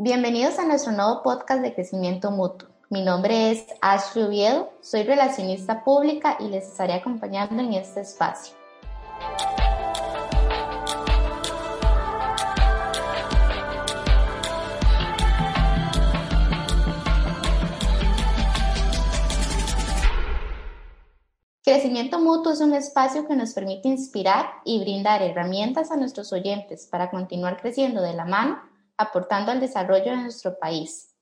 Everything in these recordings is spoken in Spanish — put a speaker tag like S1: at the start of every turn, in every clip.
S1: Bienvenidos a nuestro nuevo podcast de crecimiento mutuo. Mi nombre es Ashley Oviedo, soy relacionista pública y les estaré acompañando en este espacio. Crecimiento Mutuo es un espacio que nos permite inspirar y brindar herramientas a nuestros oyentes para continuar creciendo de la mano aportando al desarrollo de nuestro país.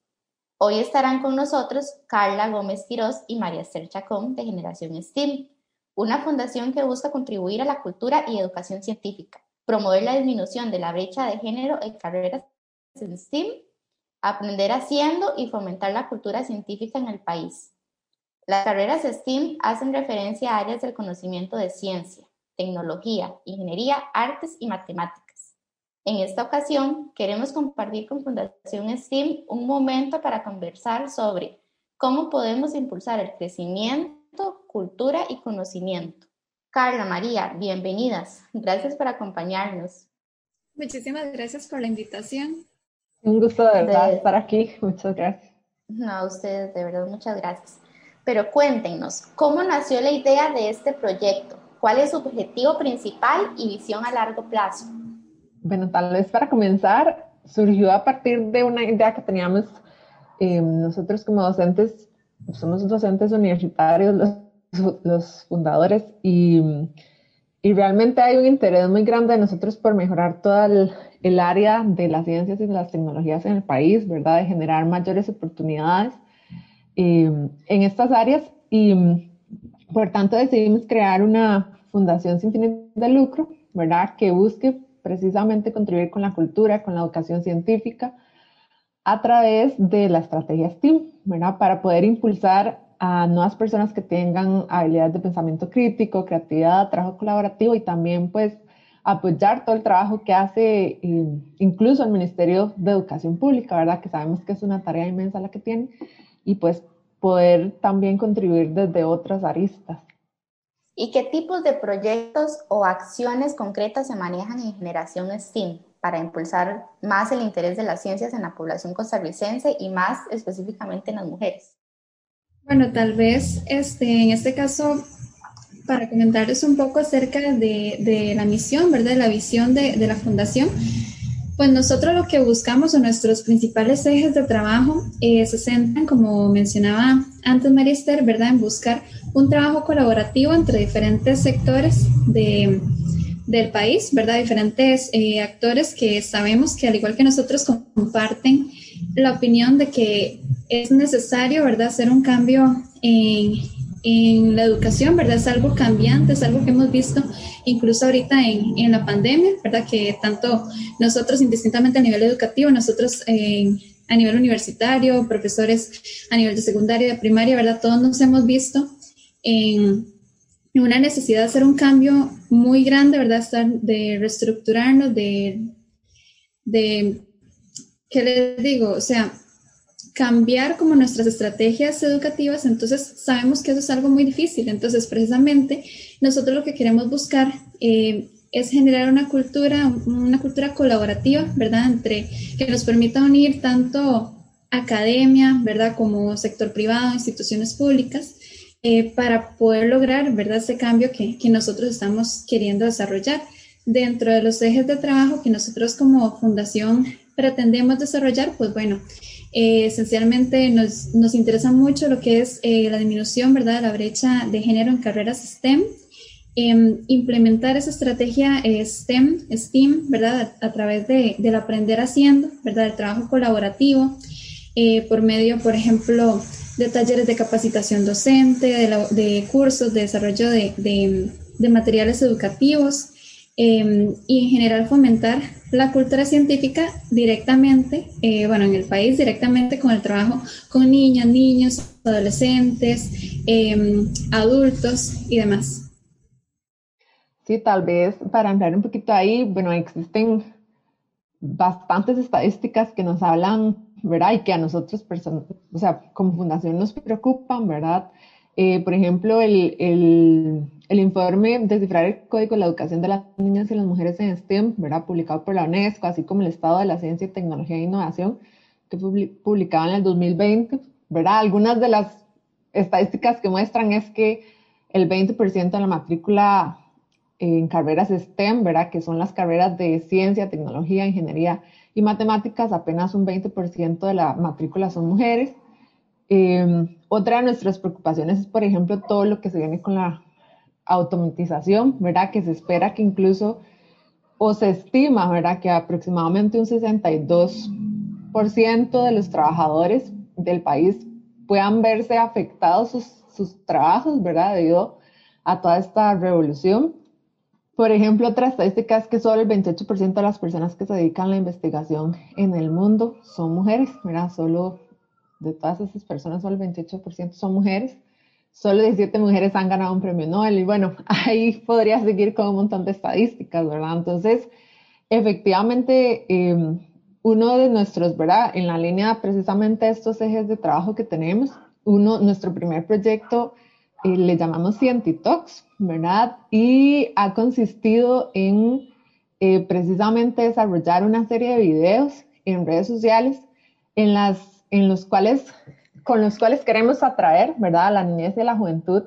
S1: Hoy estarán con nosotros Carla Gómez Quirós y María Esther Chacón de Generación STEAM, una fundación que busca contribuir a la cultura y educación científica, promover la disminución de la brecha de género en carreras en STEAM, aprender haciendo y fomentar la cultura científica en el país. Las carreras STEAM hacen referencia a áreas del conocimiento de ciencia, tecnología, ingeniería, artes y matemáticas en esta ocasión, queremos compartir con Fundación STEAM un momento para conversar sobre cómo podemos impulsar el crecimiento, cultura y conocimiento. Carla, María, bienvenidas. Gracias por acompañarnos.
S2: Muchísimas gracias por la invitación.
S3: Un gusto de verdad estar aquí. Muchas gracias.
S1: No, a ustedes, de verdad, muchas gracias. Pero cuéntenos, ¿cómo nació la idea de este proyecto? ¿Cuál es su objetivo principal y visión a largo plazo?
S3: Bueno, tal vez para comenzar, surgió a partir de una idea que teníamos eh, nosotros como docentes, somos docentes universitarios, los, los fundadores, y, y, realmente hay un interés muy grande de nosotros por mejorar toda el, el, área de las ciencias y de las tecnologías en el país, ¿verdad? De generar mayores oportunidades eh, en estas áreas y por tanto decidimos crear una fundación sin fines de lucro, ¿verdad? Que busque precisamente contribuir con la cultura, con la educación científica, a través de la estrategia STEAM. Para poder impulsar a nuevas personas que tengan habilidades de pensamiento crítico, creatividad, trabajo colaborativo y también pues apoyar todo el trabajo que hace eh, incluso el Ministerio de Educación Pública, ¿verdad? Que sabemos que es una tarea inmensa la que tiene y pues poder también contribuir desde otras aristas.
S1: ¿Y qué tipos de proyectos o acciones concretas se manejan en generación STEAM para impulsar más el interés de las ciencias en la población costarricense y más específicamente en las mujeres?
S2: Bueno, tal vez este, en este caso, para comentarles un poco acerca de, de la misión, ¿verdad? La visión de, de la fundación. Pues nosotros lo que buscamos o nuestros principales ejes de trabajo eh, se centran, como mencionaba antes Marister, ¿verdad? En buscar un trabajo colaborativo entre diferentes sectores de, del país, ¿verdad? Diferentes eh, actores que sabemos que al igual que nosotros comparten la opinión de que es necesario, ¿verdad? Hacer un cambio en, en la educación, ¿verdad? Es algo cambiante, es algo que hemos visto incluso ahorita en, en la pandemia, ¿verdad? Que tanto nosotros, indistintamente a nivel educativo, nosotros eh, a nivel universitario, profesores a nivel de secundaria, de primaria, ¿verdad? Todos nos hemos visto en, una necesidad de hacer un cambio muy grande, ¿verdad? De reestructurarnos, de, de, ¿qué les digo? O sea, cambiar como nuestras estrategias educativas, entonces sabemos que eso es algo muy difícil. Entonces, precisamente, nosotros lo que queremos buscar eh, es generar una cultura, una cultura colaborativa, ¿verdad? Entre que nos permita unir tanto academia, ¿verdad? Como sector privado, instituciones públicas, eh, para poder lograr, ¿verdad? Ese cambio que, que nosotros estamos queriendo desarrollar dentro de los ejes de trabajo que nosotros como fundación pretendemos desarrollar, pues bueno, eh, esencialmente nos, nos, interesa mucho lo que es eh, la disminución, ¿verdad?, de la brecha de género en carreras STEM, em, implementar esa estrategia eh, STEM, STEAM, ¿verdad?, a, través de, del aprender haciendo, ¿verdad?, el trabajo colaborativo, por medio, por ejemplo, de talleres de capacitación docente, de, de cursos de desarrollo de, de, de materiales educativos, em, y en general fomentar la cultura científica directamente, eh, bueno, en el país directamente con el trabajo con niñas, niños, adolescentes, em, adultos y demás.
S3: Sí, tal vez para entrar un poquito ahí, bueno, existen bastantes estadísticas que nos hablan, ¿verdad? Y que a nosotros, o sea, como fundación nos preocupan, ¿verdad? Eh, por ejemplo, el, el, el, informe Descifrar el Código de la Educación de las Niñas y las Mujeres en STEM, ¿verdad? publicado por la UNESCO, así como el Estado de la Ciencia, Tecnología e Innovación, que publicado en el 2020, ¿verdad? Algunas de las estadísticas que muestran es que el 20% de la matrícula en carreras STEM, ¿verdad? Que son las carreras de ciencia, tecnología, ingeniería y matemáticas, apenas un 20% de la matrícula son mujeres. Em, otra de nuestras preocupaciones es, por ejemplo, todo lo que se viene con la automatización, ¿verdad? Que se espera que incluso, o se estima, ¿verdad? Que aproximadamente un 62% de los trabajadores del país puedan verse afectados sus, sus trabajos, ¿verdad? Debido a toda esta revolución. Por ejemplo, otra estadística es que solo el 28% de las personas que se dedican a la investigación en el mundo son mujeres, ¿verdad? Solo de todas esas personas, solo el 28% son mujeres. Solo 17 mujeres han ganado un premio Nobel. Y bueno, ahí podría seguir con un montón de estadísticas, ¿verdad? Entonces, efectivamente, em, uno de nuestros, ¿verdad? En la línea precisamente estos ejes de trabajo que tenemos, uno, nuestro primer proyecto eh, le llamamos Cientitox, ¿verdad? Y ha consistido en eh, precisamente desarrollar una serie de videos en redes sociales en, las, en los cuales, con los cuales queremos atraer, ¿verdad? A la niñez y la juventud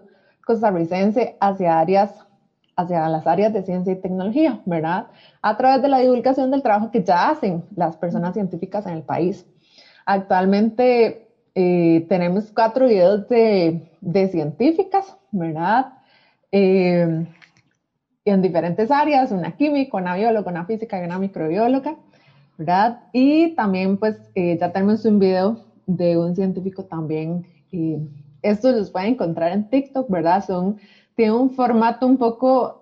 S3: costarricense hacia áreas hacia las áreas de ciencia y tecnología, ¿verdad? A través de la divulgación del trabajo que ya hacen las personas científicas en el país. Actualmente eh, tenemos cuatro videos de, científicas, ¿verdad? Eh, en diferentes áreas, una química, una bióloga, una física y una microbióloga, ¿verdad? Y también pues eh, ya tenemos un video de un científico también, y estos los pueden encontrar en TikTok, ¿verdad? Son, tiene un formato un poco,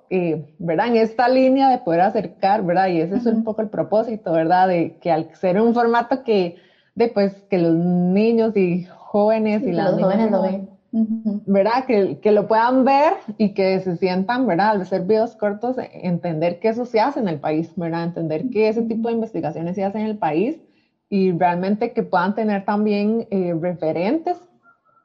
S3: ¿verdad? En esta línea de poder acercar, ¿verdad? Y ese es un poco el propósito, ¿verdad? De que al ser un formato que de pues que los niños y jóvenes y las
S1: los jóvenes lo ven.
S3: ¿Verdad? Que, que, lo puedan ver y que se sientan, ¿verdad? Al ser videos cortos, entender que eso se hace en el país, ¿verdad? Entender que ese tipo de investigaciones se hacen en el país y realmente que puedan tener también eh, referentes.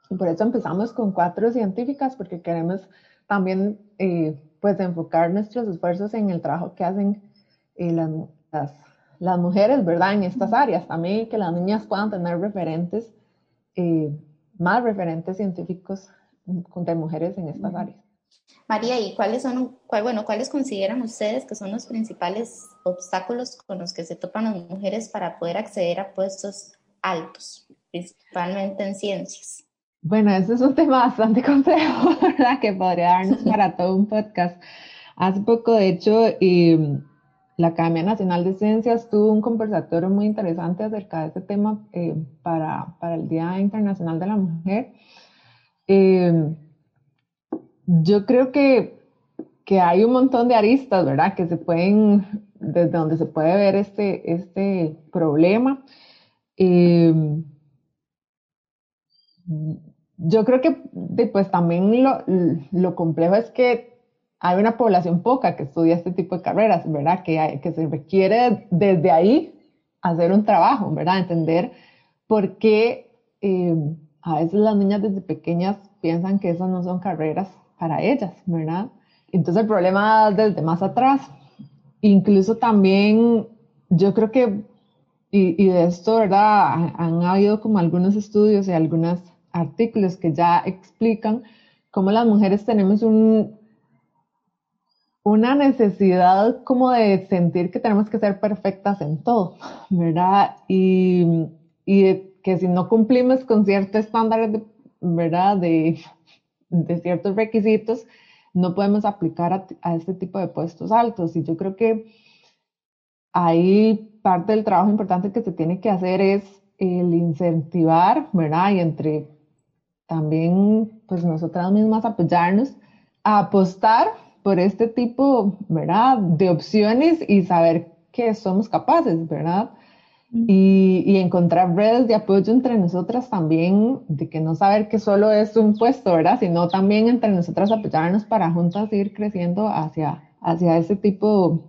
S3: Y por eso empezamos con cuatro científicas, porque queremos también, eh, pues, enfocar nuestros esfuerzos en el trabajo que hacen eh, las, las las mujeres, ¿verdad? En estas áreas también, que las niñas puedan tener referentes, eh, más referentes científicos de mujeres en estas áreas.
S1: María, ¿y cuáles son, bueno, cuáles consideran ustedes que son los principales obstáculos con los que se topan las mujeres para poder acceder a puestos altos, principalmente en ciencias?
S3: Bueno, ese es un tema bastante complejo, ¿verdad? Que podría darnos para todo un podcast. Hace poco, de hecho, la Academia Nacional de Ciencias tuvo un conversatorio muy interesante acerca de este tema eh, para, para, el Día Internacional de la Mujer. Eh, yo creo que, que, hay un montón de aristas, ¿verdad? Que se pueden, desde donde se puede ver este, este problema. Eh, yo creo que pues también lo, lo complejo es que hay una población poca que estudia este tipo de carreras, ¿verdad? Que, que se requiere desde ahí hacer un trabajo, ¿verdad? Entender por qué eh, a veces las niñas desde pequeñas piensan que esas no son carreras para ellas, ¿verdad? Entonces el problema desde más atrás. Incluso también yo creo que, y, y de esto, ¿verdad? Han habido como algunos estudios y algunos artículos que ya explican cómo las mujeres tenemos un, una necesidad como de sentir que tenemos que ser perfectas en todo, ¿verdad? Y, y que si no cumplimos con ciertos estándares, ¿verdad? De, de, ciertos requisitos, no podemos aplicar a, este tipo de puestos altos. Y yo creo que ahí parte del trabajo importante que se tiene que hacer es el incentivar, ¿verdad? Y entre también, pues nosotras mismas apoyarnos a apostar por este tipo, ¿verdad? De opciones y saber que somos capaces, ¿verdad? Y, y, encontrar redes de apoyo entre nosotras también, de que no saber que solo es un puesto, ¿verdad? Sino también entre nosotras apoyarnos para juntas ir creciendo hacia, hacia ese tipo,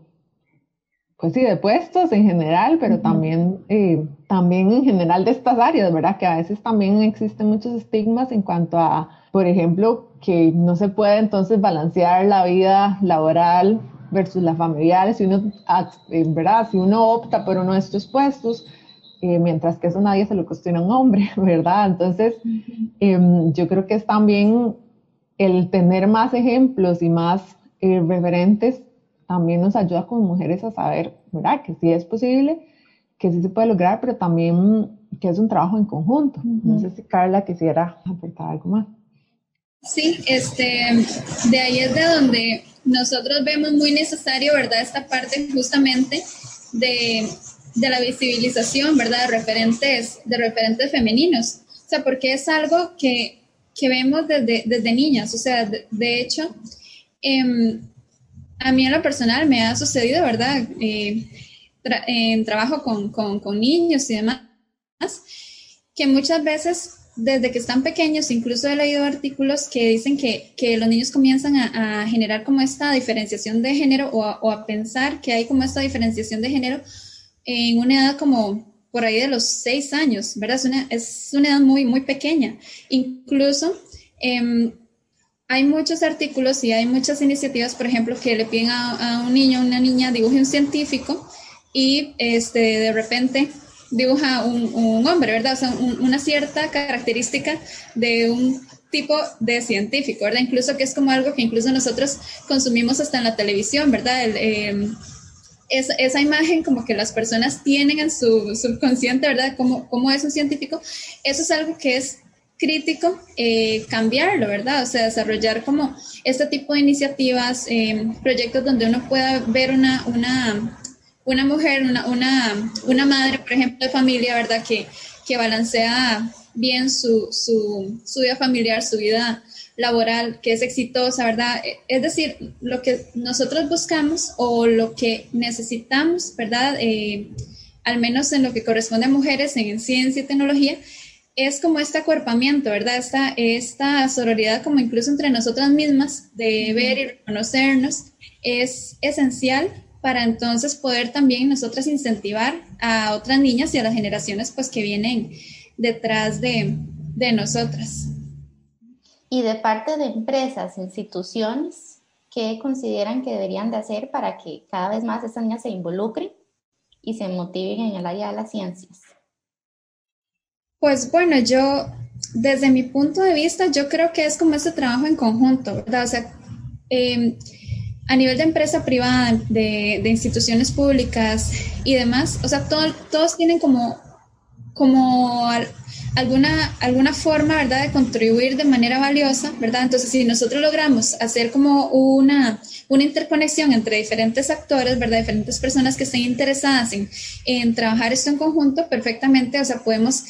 S3: pues sí, de puestos en general, pero también, eh, también en general de estas áreas, ¿verdad? Que a veces también existen muchos estigmas en cuanto a, por ejemplo, que no se puede entonces balancear la vida laboral versus la familiar, si uno, ¿verdad? Si uno opta por uno de estos puestos, eh, mientras que eso nadie se lo cuestiona a un hombre, ¿verdad? Entonces, em, yo creo que es también el tener más ejemplos y más eh, referentes también nos ayuda como mujeres a saber, ¿verdad? Que sí es posible, que sí se puede lograr, pero también que es un trabajo en conjunto. No sé si Carla quisiera aportar algo más.
S2: Sí, este, de ahí es de donde nosotros vemos muy necesario, ¿verdad? Esta parte justamente de, de la visibilización, ¿verdad? De referentes, de referentes femeninos. O sea, porque es algo que, que vemos desde, desde niñas. O sea, de, hecho, em, a mí en lo personal me ha sucedido, ¿verdad? Eh, en trabajo con, con, con niños y demás, que muchas veces desde que están pequeños, incluso he leído artículos que dicen que, que los niños comienzan a, generar como esta diferenciación de género o a, pensar que hay como esta diferenciación de género en una edad como por ahí de los seis años, ¿verdad? Es una, es una edad muy, muy pequeña. Incluso eh, hay muchos artículos y hay muchas iniciativas, por ejemplo, que le piden a, a un niño o una niña dibuje un científico y este, de repente dibuja un, un hombre, ¿verdad? O sea, un, una cierta característica de un tipo de científico, ¿verdad? Incluso que es como algo que incluso nosotros consumimos hasta en la televisión, ¿verdad? El, eh, es, esa imagen como que las personas tienen en su subconsciente, ¿verdad? Como, como es un científico, eso es algo que es crítico eh, cambiarlo, ¿verdad? O sea, desarrollar como este tipo de iniciativas, eh, proyectos donde uno pueda ver una, una una mujer, una, una, una, madre, por ejemplo, de familia, ¿verdad? Que, que balancea bien su, su, su, vida familiar, su vida laboral, que es exitosa, ¿verdad? Es decir, lo que nosotros buscamos o lo que necesitamos, ¿verdad? Eh, al menos en lo que corresponde a mujeres en ciencia y tecnología, es como este acuerpamiento, ¿verdad? Esta, esta sororidad como incluso entre nosotras mismas, de ver y reconocernos, es esencial para entonces poder también nosotras incentivar a otras niñas y a las generaciones pues que vienen detrás de, de nosotras.
S1: Y de parte de empresas, instituciones, ¿qué consideran que deberían de hacer para que cada vez más estas niñas se involucren y se motiven en el área de las ciencias?
S2: Pues bueno, yo desde mi punto de vista, yo creo que es como ese trabajo en conjunto, ¿verdad? O sea, eh, a nivel de empresa privada, de, de instituciones públicas y demás, o sea, todo, todos tienen como, como alguna, alguna forma, ¿verdad?, de contribuir de manera valiosa, ¿verdad? Entonces, si nosotros logramos hacer como una, una interconexión entre diferentes actores, ¿verdad?, diferentes personas que estén interesadas en, en trabajar esto en conjunto, perfectamente, o sea, podemos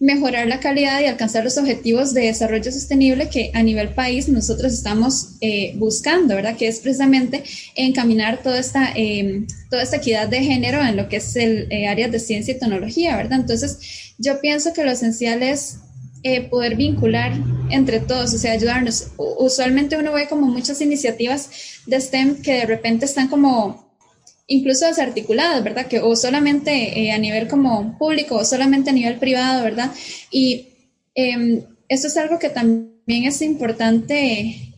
S2: mejorar la calidad y alcanzar los objetivos de desarrollo sostenible que a nivel país nosotros estamos eh, buscando, ¿verdad? Que es precisamente encaminar toda esta, eh, toda esta equidad de género en lo que es el eh, área de ciencia y tecnología, ¿verdad? Entonces, yo pienso que lo esencial es eh, poder vincular entre todos, o sea, ayudarnos. Usualmente uno ve como muchas iniciativas de STEM que de repente están como incluso desarticuladas, ¿verdad? Que o solamente eh, a nivel como público o solamente a nivel privado, ¿verdad? Y eh, es algo que también es importante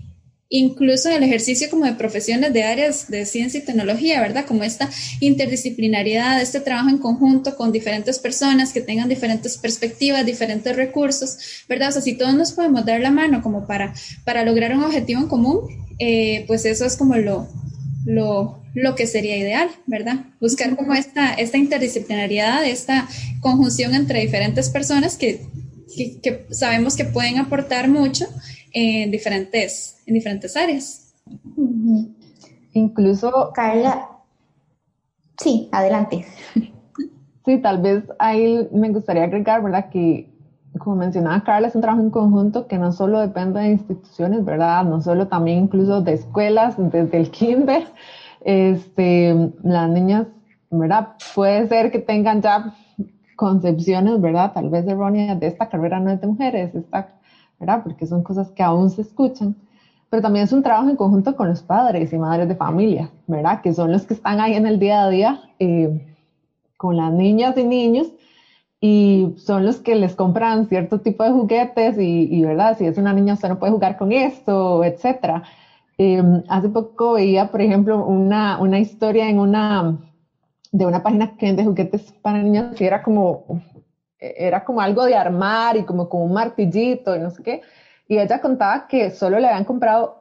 S2: incluso en el ejercicio como de profesiones de áreas de ciencia y tecnología, ¿verdad? Como esta interdisciplinariedad, este trabajo en conjunto con diferentes personas que tengan diferentes perspectivas, diferentes recursos, ¿verdad? O sea, si todos nos podemos dar la mano como para, para lograr un objetivo en común, eh, pues eso es como lo, lo, lo que sería ideal, ¿verdad? Buscar como esta, esta interdisciplinariedad, esta conjunción entre diferentes personas que, que, que, sabemos que pueden aportar mucho en diferentes, en diferentes áreas.
S3: Incluso...
S1: Carla, sí, adelante.
S3: Sí, tal vez ahí me gustaría agregar, ¿verdad? Que como mencionaba Carla, es un trabajo en conjunto que no solo depende de instituciones, ¿verdad? No solo también incluso de escuelas, desde el kinder, este, las niñas, ¿verdad? Puede ser que tengan ya concepciones, ¿verdad? Tal vez erróneas de esta carrera no es de mujeres, esta, ¿verdad? Porque son cosas que aún se escuchan. Pero también es un trabajo en conjunto con los padres y madres de familia, ¿verdad? Que son los que están ahí en el día a día eh, con las niñas y niños y son los que les compran cierto tipo de juguetes y, y, ¿verdad? Si es una niña, usted no puede jugar con esto, etcétera. Eh, hace poco veía, por ejemplo, una, una historia en una, de una página que vende juguetes para niños y era como, era como algo de armar y como, como un martillito y no sé qué. Y ella contaba que solo le habían comprado,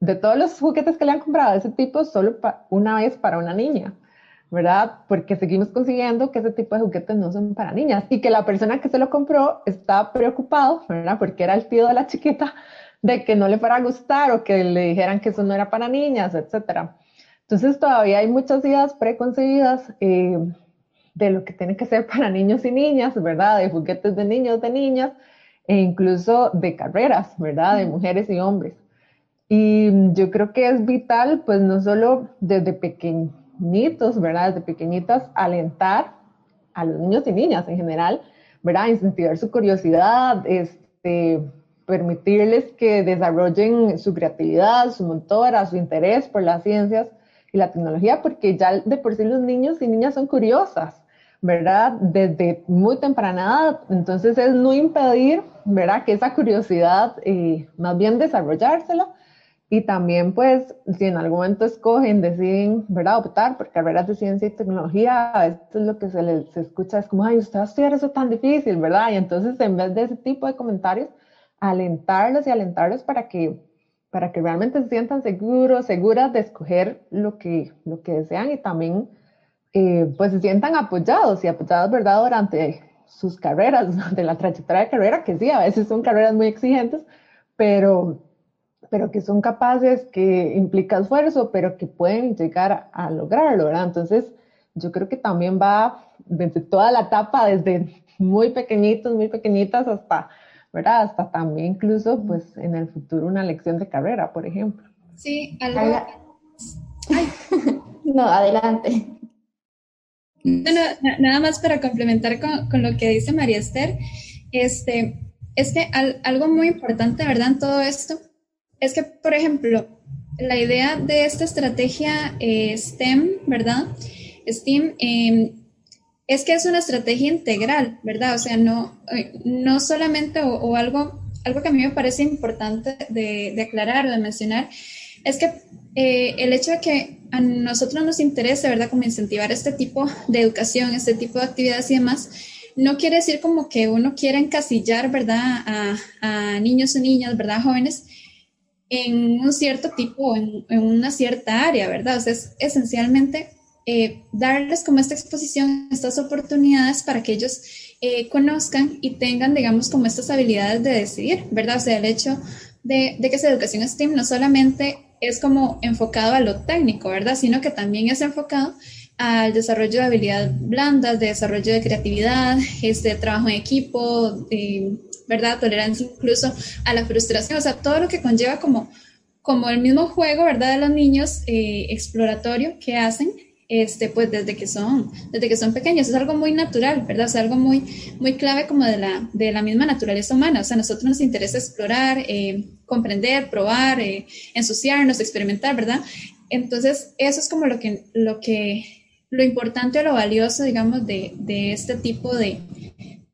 S3: de todos los juguetes que le han comprado de ese tipo, solo una vez para una niña. ¿Verdad? Porque seguimos consiguiendo que ese tipo de juguetes no son para niñas y que la persona que se lo compró estaba preocupado, ¿verdad? Porque era el tío de la chiquita, de que no le fuera a gustar o que le dijeran que eso no era para niñas, etcétera. Entonces todavía hay muchas ideas preconcebidas eh, de lo que tiene que ser para niños y niñas, ¿verdad? De juguetes de niños, de niñas, e incluso de carreras, ¿verdad? De mujeres y hombres. Y yo creo que es vital, pues no solo desde pequeño, niñitos, ¿verdad? Desde pequeñitas, alentar a los niños y niñas en general, ¿verdad? Incentivar su curiosidad, este, permitirles que desarrollen su creatividad, su motora, su interés por las ciencias y la tecnología, porque ya de por sí los niños y niñas son curiosas, ¿verdad? Desde muy temprana edad. Entonces es no impedir, ¿verdad? Que esa curiosidad, eh, más bien desarrollársela y también, pues, si en algún momento escogen, deciden, ¿verdad?, optar por carreras de ciencia y tecnología, esto es lo que se les escucha, es como, ay, usted va a estudiar eso tan difícil, ¿verdad? Y entonces, en vez de ese tipo de comentarios, alentarlos y alentarlos para que, para que realmente se sientan seguros, seguras de escoger lo que, lo que desean y también, eh, pues, se sientan apoyados y apoyados, ¿verdad?, durante sus carreras, durante la trayectoria de carrera, que sí, a veces son carreras muy exigentes, pero pero que son capaces, que implica esfuerzo, pero que pueden llegar a, lograrlo, ¿verdad? Entonces, yo creo que también va desde toda la etapa, desde muy pequeñitos, muy pequeñitas hasta, ¿verdad? Hasta también incluso, pues, en el futuro una lección de carrera, por ejemplo.
S2: Sí, algo...
S1: no, adelante.
S2: Bueno, nada más para complementar con, con, lo que dice María Esther, este, es que algo muy importante, ¿verdad? En todo esto es que, por ejemplo, la idea de esta estrategia eh, STEM, ¿verdad? STEAM, em, es que es una estrategia integral, ¿verdad? O sea, no, eh, no solamente o, algo, algo que a mí me parece importante de, aclarar, de mencionar, es que eh, el hecho de que a nosotros nos interese, ¿verdad? Como incentivar este tipo de educación, este tipo de actividades y demás, no quiere decir como que uno quiera encasillar, ¿verdad? A, a niños o niñas, ¿verdad? Jóvenes en un cierto tipo, en, una cierta área, ¿verdad? O sea, es esencialmente eh, darles como esta exposición, estas oportunidades para que ellos eh, conozcan y tengan, digamos, como estas habilidades de decidir, ¿verdad? O sea, el hecho de, de que esa educación STEAM no solamente es como enfocado a lo técnico, ¿verdad? Sino que también es enfocado al desarrollo de habilidades blandas, de desarrollo de creatividad, este trabajo en equipo, ¿verdad? Tolerancia incluso a la frustración, o sea, todo lo que conlleva como, como el mismo juego, ¿verdad? De los niños eh, exploratorio que hacen, este, pues desde que son, desde que son pequeños, es algo muy natural, ¿verdad? O algo muy, muy clave como de la, de la misma naturaleza humana, o sea, a nosotros nos interesa explorar, eh, comprender, probar, eh, ensuciarnos, experimentar, ¿verdad? Entonces, eso es como lo que, lo que, lo importante o lo valioso, digamos, de, de este tipo de,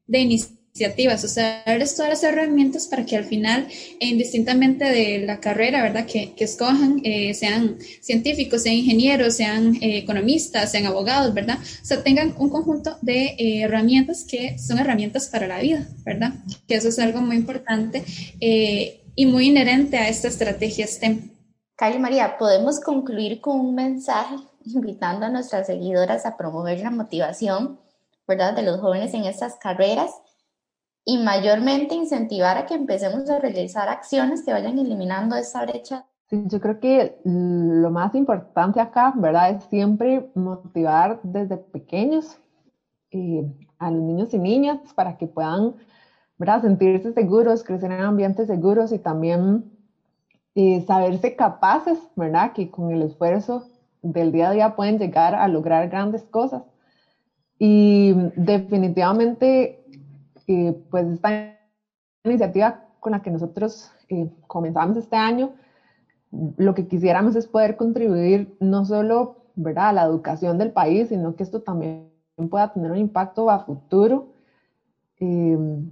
S2: de iniciativas o sea, darles todas las herramientas para que al final, e indistintamente de la carrera, ¿verdad? Que, que escojan, eh, sean científicos, sean ingenieros, sean eh, economistas, sean abogados, ¿verdad? O sea, tengan un conjunto de eh, herramientas que son herramientas para la vida, ¿verdad? Que eso es algo muy importante y muy inherente a esta estrategia STEM.
S1: Cali María, podemos concluir con un mensaje invitando a nuestras seguidoras a promover la motivación, ¿verdad? De los jóvenes en estas carreras y mayormente incentivar a que empecemos a realizar acciones que vayan eliminando esa brecha.
S3: Sí, yo creo que lo más importante acá, ¿verdad? Es siempre motivar desde pequeños eh, a los niños y niñas para que puedan, ¿verdad? Sentirse seguros, crecer en ambientes seguros y también eh, saberse capaces, ¿verdad? Que con el esfuerzo del día a día pueden llegar a lograr grandes cosas. Y definitivamente pues esta iniciativa con la que nosotros eh, comenzamos este año, lo que quisiéramos es poder contribuir no solo ¿verdad? a la educación del país, sino que esto también pueda tener un impacto a futuro em,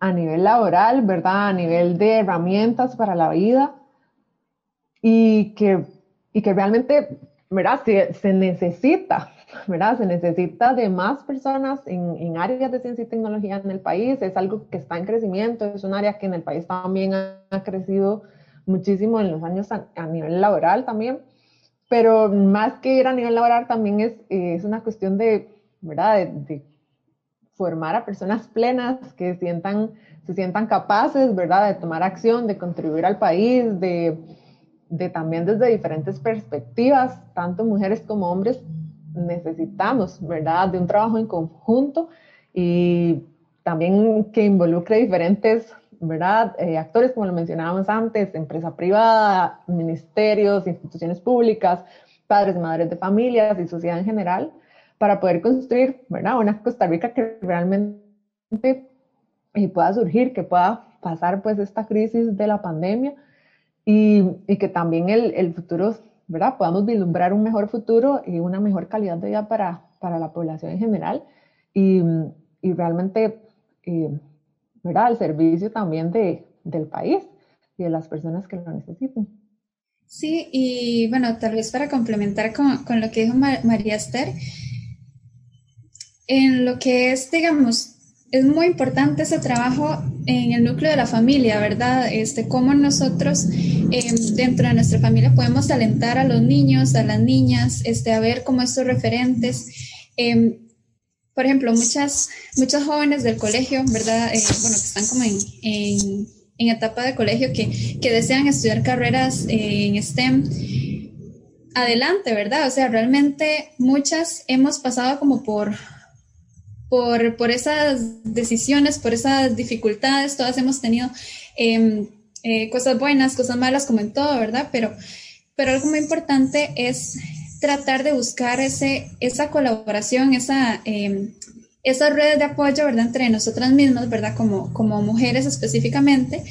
S3: a nivel laboral, ¿verdad? a nivel de herramientas para la vida y que, y que realmente ¿verdad? Se, se necesita ¿verdad? Se necesita de más personas en, en, áreas de ciencia y tecnología en el país, es algo que está en crecimiento, es un área que en el país también ha, crecido muchísimo en los años a, nivel laboral también, pero más que ir a nivel laboral también es, es una cuestión de, ¿verdad? De, formar a personas plenas que sientan, se sientan capaces, ¿verdad? De tomar acción, de contribuir al país, de, de también desde diferentes perspectivas, tanto mujeres como hombres, necesitamos, ¿verdad? De un trabajo en conjunto y también que involucre diferentes, ¿verdad? Eh, actores, como lo mencionábamos antes, empresa privada, ministerios, instituciones públicas, padres, madres de familias y sociedad en general, para poder construir, ¿verdad? Una Costa Rica que realmente eh, pueda surgir, que pueda pasar pues esta crisis de la pandemia y, y que también el, el futuro ¿verdad? Podamos vislumbrar un mejor futuro y una mejor calidad de vida para, para la población en general y, y realmente, eh, ¿verdad? Al servicio también de, del país y de las personas que lo necesitan.
S2: Sí, y bueno, tal vez para complementar con, con lo que dijo María Esther, en lo que es, digamos, es muy importante ese trabajo en el núcleo de la familia, ¿verdad? Este, cómo nosotros eh, dentro de nuestra familia podemos alentar a los niños, a las niñas, este, a ver cómo estos referentes. Eh, por ejemplo, muchas, muchas jóvenes del colegio, ¿verdad? Eh, bueno, que están como en, en, etapa de colegio, que, que desean estudiar carreras en STEM. Adelante, ¿verdad? O sea, realmente muchas hemos pasado como por, por, por esas decisiones, por esas dificultades, todas hemos tenido eh, eh, cosas buenas, cosas malas, como en todo, ¿verdad? Pero, pero algo muy importante es tratar de buscar ese, esa colaboración, esa, eh, esas redes de apoyo, ¿verdad? Entre nosotras mismas, ¿verdad? Como, como mujeres específicamente,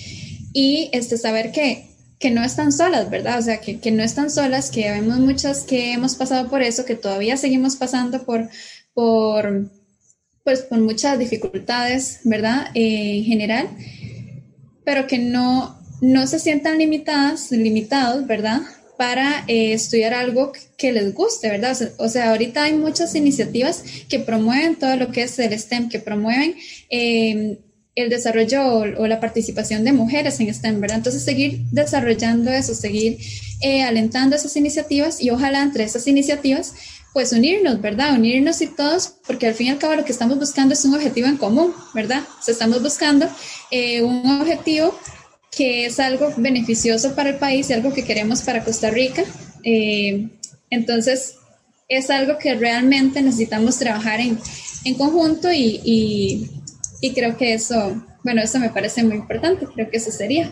S2: y este, saber que, que no están solas, ¿verdad? O sea, que, que no están solas, que vemos muchas que hemos pasado por eso, que todavía seguimos pasando por, por pues con muchas dificultades, ¿verdad? Eh, en general, pero que no, no se sientan limitadas, limitados, ¿verdad? Para eh, estudiar algo que les guste, ¿verdad? O sea, ahorita hay muchas iniciativas que promueven todo lo que es el STEM, que promueven eh, el desarrollo o, la participación de mujeres en STEM, ¿verdad? Entonces, seguir desarrollando eso, seguir alentando esas iniciativas y ojalá entre esas iniciativas pues unirnos, ¿verdad? Unirnos y todos, porque al fin y al cabo lo que estamos buscando es un objetivo en común, ¿verdad? O sea, estamos buscando eh, un objetivo que es algo beneficioso para el país y algo que queremos para Costa Rica. Eh, entonces, es algo que realmente necesitamos trabajar en, en conjunto y, y, y creo que eso, bueno, eso me parece muy importante, creo que eso sería.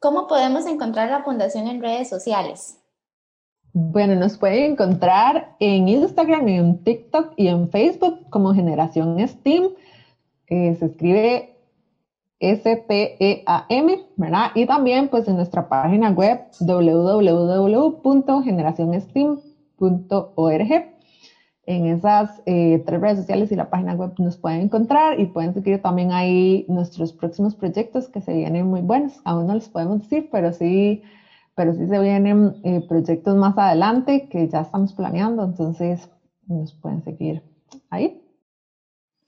S1: ¿Cómo podemos encontrar la fundación en redes sociales?
S3: Bueno, nos pueden encontrar en Instagram, en TikTok y en Facebook como Generación STEAM. Eh, se escribe S-T-E-A-M, ¿verdad? Y también pues en nuestra página web www.generacionsteam.org. En esas eh, tres redes sociales y la página web nos pueden encontrar y pueden seguir también ahí nuestros próximos proyectos que se vienen muy buenos. Aún no les podemos decir, pero sí pero sí se vienen eh, proyectos más adelante que ya estamos planeando, entonces nos pueden seguir ahí.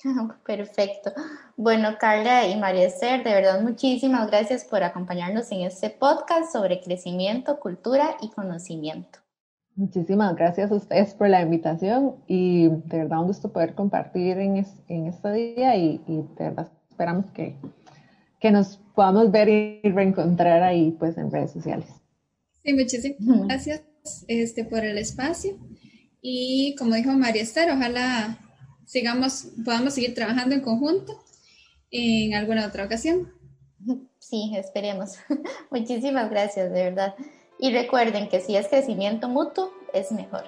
S1: Perfecto. Bueno, Carla y María Esther, de verdad muchísimas gracias por acompañarnos en este podcast sobre crecimiento, cultura y conocimiento.
S3: Muchísimas gracias a ustedes por la invitación y de verdad un gusto poder compartir en, en este día y, y, de verdad esperamos que, que nos podamos ver y reencontrar ahí pues en redes sociales.
S2: Sí, muchísimas gracias este, por el espacio. Y como dijo María Esther, ojalá sigamos, podamos seguir trabajando en conjunto en alguna otra ocasión.
S1: Sí, esperemos. Muchísimas gracias, de verdad. Y recuerden que si es crecimiento mutuo, es mejor.